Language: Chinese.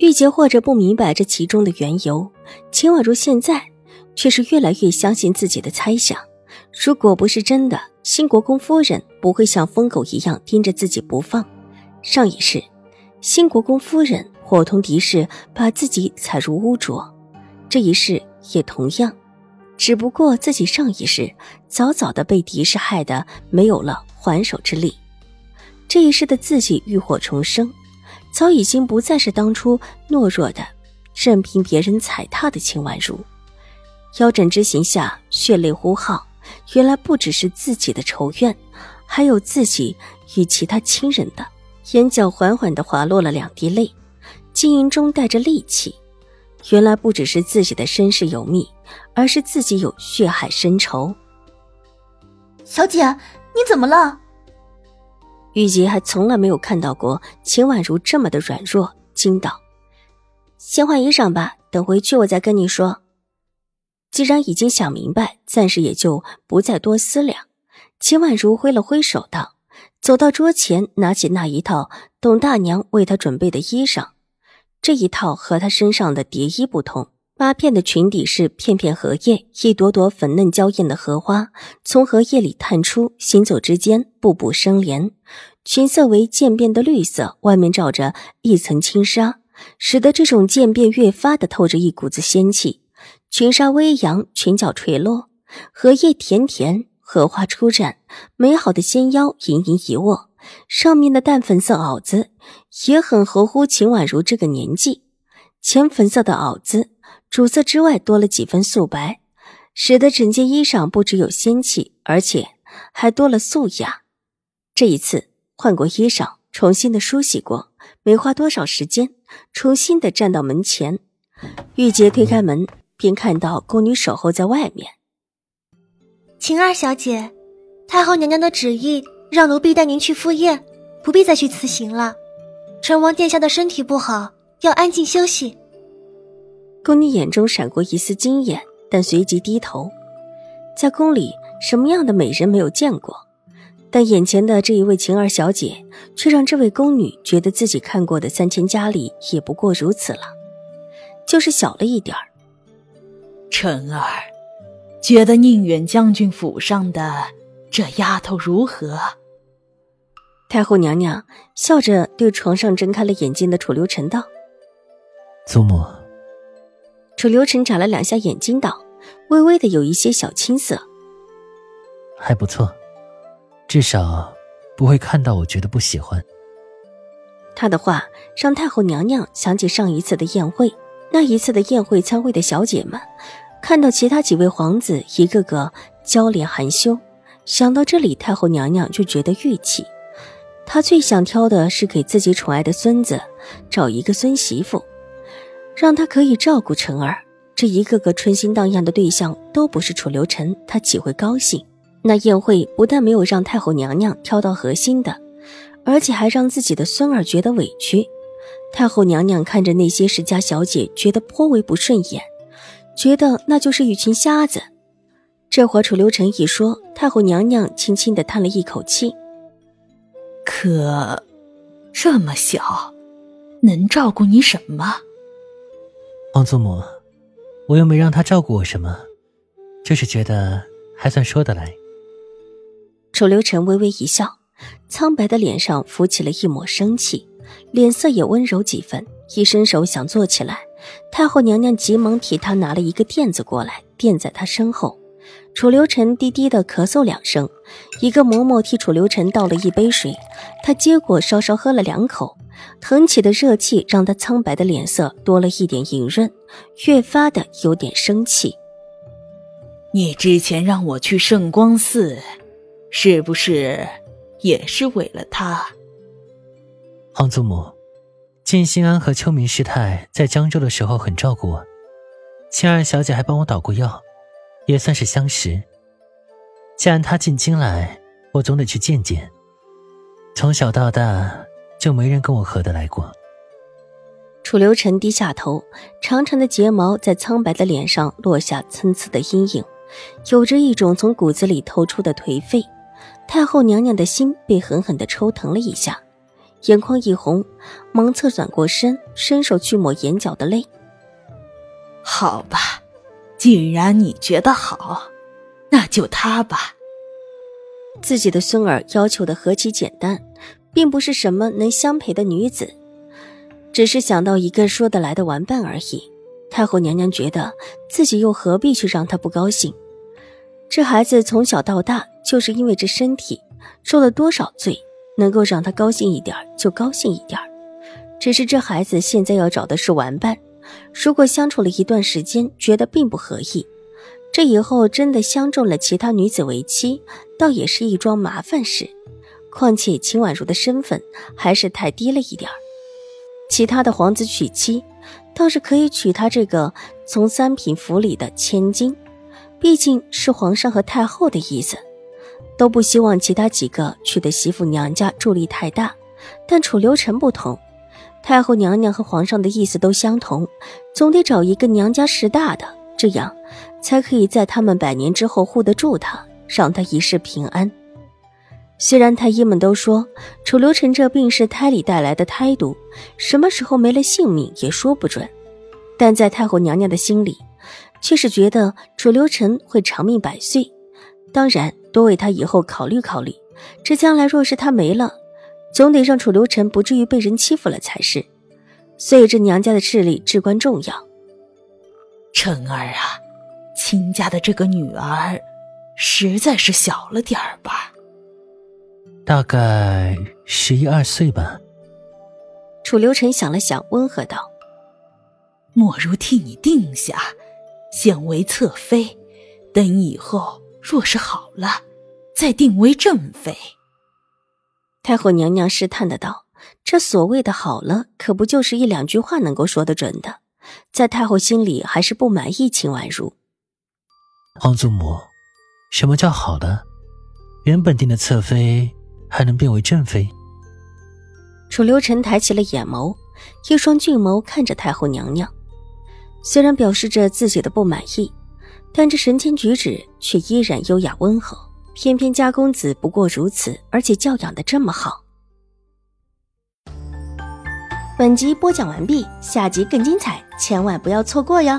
玉洁或者不明白这其中的缘由，秦婉如现在却是越来越相信自己的猜想。如果不是真的，新国公夫人不会像疯狗一样盯着自己不放。上一世，新国公夫人伙同敌视，把自己踩入污浊；这一世也同样，只不过自己上一世早早的被敌视害得没有了还手之力，这一世的自己浴火重生。早已经不再是当初懦弱的、任凭别人踩踏的秦婉如。腰斩之刑下，血泪呼号，原来不只是自己的仇怨，还有自己与其他亲人的。眼角缓缓地滑落了两滴泪，晶莹中带着戾气。原来不只是自己的身世有密，而是自己有血海深仇。小姐，你怎么了？玉洁还从来没有看到过秦婉如这么的软弱，惊道：“先换衣裳吧，等回去我再跟你说。”既然已经想明白，暂时也就不再多思量。秦婉如挥了挥手道：“走到桌前，拿起那一套董大娘为她准备的衣裳。这一套和她身上的蝶衣不同，八片的裙底是片片荷叶，一朵朵粉嫩娇艳的荷花从荷叶里探出，行走之间步步生莲。裙色为渐变的绿色，外面罩着一层轻纱，使得这种渐变越发的透着一股子仙气。裙纱微扬，裙角垂落，荷叶甜甜，荷花初绽，美好的纤腰盈盈一握，上面的淡粉色袄子也很合乎秦婉如这个年纪。浅粉色的袄子，主色之外多了几分素白，使得整件衣裳不只有仙气，而且还多了素雅。这一次。换过衣裳，重新的梳洗过，没花多少时间，重新的站到门前。玉洁推开门，便看到宫女守候在外面。晴儿小姐，太后娘娘的旨意让奴婢带您去赴宴，不必再去辞行了。成王殿下的身体不好，要安静休息。宫女眼中闪过一丝惊艳，但随即低头。在宫里，什么样的美人没有见过？但眼前的这一位晴儿小姐，却让这位宫女觉得自己看过的三千佳丽也不过如此了，就是小了一点儿。晨儿，觉得宁远将军府上的这丫头如何？太后娘娘笑着对床上睁开了眼睛的楚留臣道：“祖母。”楚留臣眨了两下眼睛道，微微的有一些小青涩，还不错。至少不会看到我觉得不喜欢。他的话让太后娘娘想起上一次的宴会。那一次的宴会，参会的小姐们看到其他几位皇子一个个娇脸含羞，想到这里，太后娘娘就觉得郁气。她最想挑的是给自己宠爱的孙子找一个孙媳妇，让他可以照顾晨儿。这一个个春心荡漾的对象都不是楚留臣，他岂会高兴？那宴会不但没有让太后娘娘挑到合心的，而且还让自己的孙儿觉得委屈。太后娘娘看着那些世家小姐，觉得颇为不顺眼，觉得那就是一群瞎子。这会楚留臣一说，太后娘娘轻轻的叹了一口气：“可这么小，能照顾你什么？”皇祖母，我又没让他照顾我什么，就是觉得还算说得来。楚留臣微微一笑，苍白的脸上浮起了一抹生气，脸色也温柔几分。一伸手想坐起来，太后娘娘急忙替他拿了一个垫子过来，垫在他身后。楚留臣低低的咳嗽两声，一个嬷嬷替楚留臣倒了一杯水，他接过稍稍喝了两口，腾起的热气让他苍白的脸色多了一点莹润，越发的有点生气。你之前让我去圣光寺。是不是也是为了他？皇祖母，晋兴安和秋明师太在江州的时候很照顾我，青儿小姐还帮我捣过药，也算是相识。既然他进京来，我总得去见见。从小到大就没人跟我合得来过。楚留臣低下头，长长的睫毛在苍白的脸上落下参差的阴影，有着一种从骨子里透出的颓废。太后娘娘的心被狠狠的抽疼了一下，眼眶一红，忙侧转过身，伸手去抹眼角的泪。好吧，既然你觉得好，那就他吧。自己的孙儿要求的何其简单，并不是什么能相陪的女子，只是想到一个说得来的玩伴而已。太后娘娘觉得自己又何必去让他不高兴？这孩子从小到大就是因为这身体受了多少罪，能够让他高兴一点就高兴一点只是这孩子现在要找的是玩伴。如果相处了一段时间，觉得并不合意，这以后真的相中了其他女子为妻，倒也是一桩麻烦事。况且秦婉如的身份还是太低了一点儿其他的皇子娶妻，倒是可以娶她这个从三品府里的千金，毕竟是皇上和太后的意思，都不希望其他几个娶的媳妇娘家助力太大。但楚留臣不同。太后娘娘和皇上的意思都相同，总得找一个娘家势大的，这样才可以在他们百年之后护得住他，让他一世平安。虽然太医们都说楚留臣这病是胎里带来的胎毒，什么时候没了性命也说不准，但在太后娘娘的心里，却是觉得楚留臣会长命百岁。当然，多为他以后考虑考虑，这将来若是他没了。总得让楚留臣不至于被人欺负了才是，所以这娘家的势力至关重要。辰儿啊，亲家的这个女儿，实在是小了点儿吧？大概十一二岁吧。楚留臣想了想，温和道：“莫如替你定下，先为侧妃，等以后若是好了，再定为正妃。”太后娘娘试探的道：“这所谓的好了，可不就是一两句话能够说得准的？在太后心里还是不满意秦婉如。”皇祖母，什么叫好了？原本定的侧妃还能变为正妃？楚留臣抬起了眼眸，一双俊眸看着太后娘娘，虽然表示着自己的不满意，但这神情举止却依然优雅温和。偏偏家公子不过如此，而且教养的这么好。本集播讲完毕，下集更精彩，千万不要错过哟。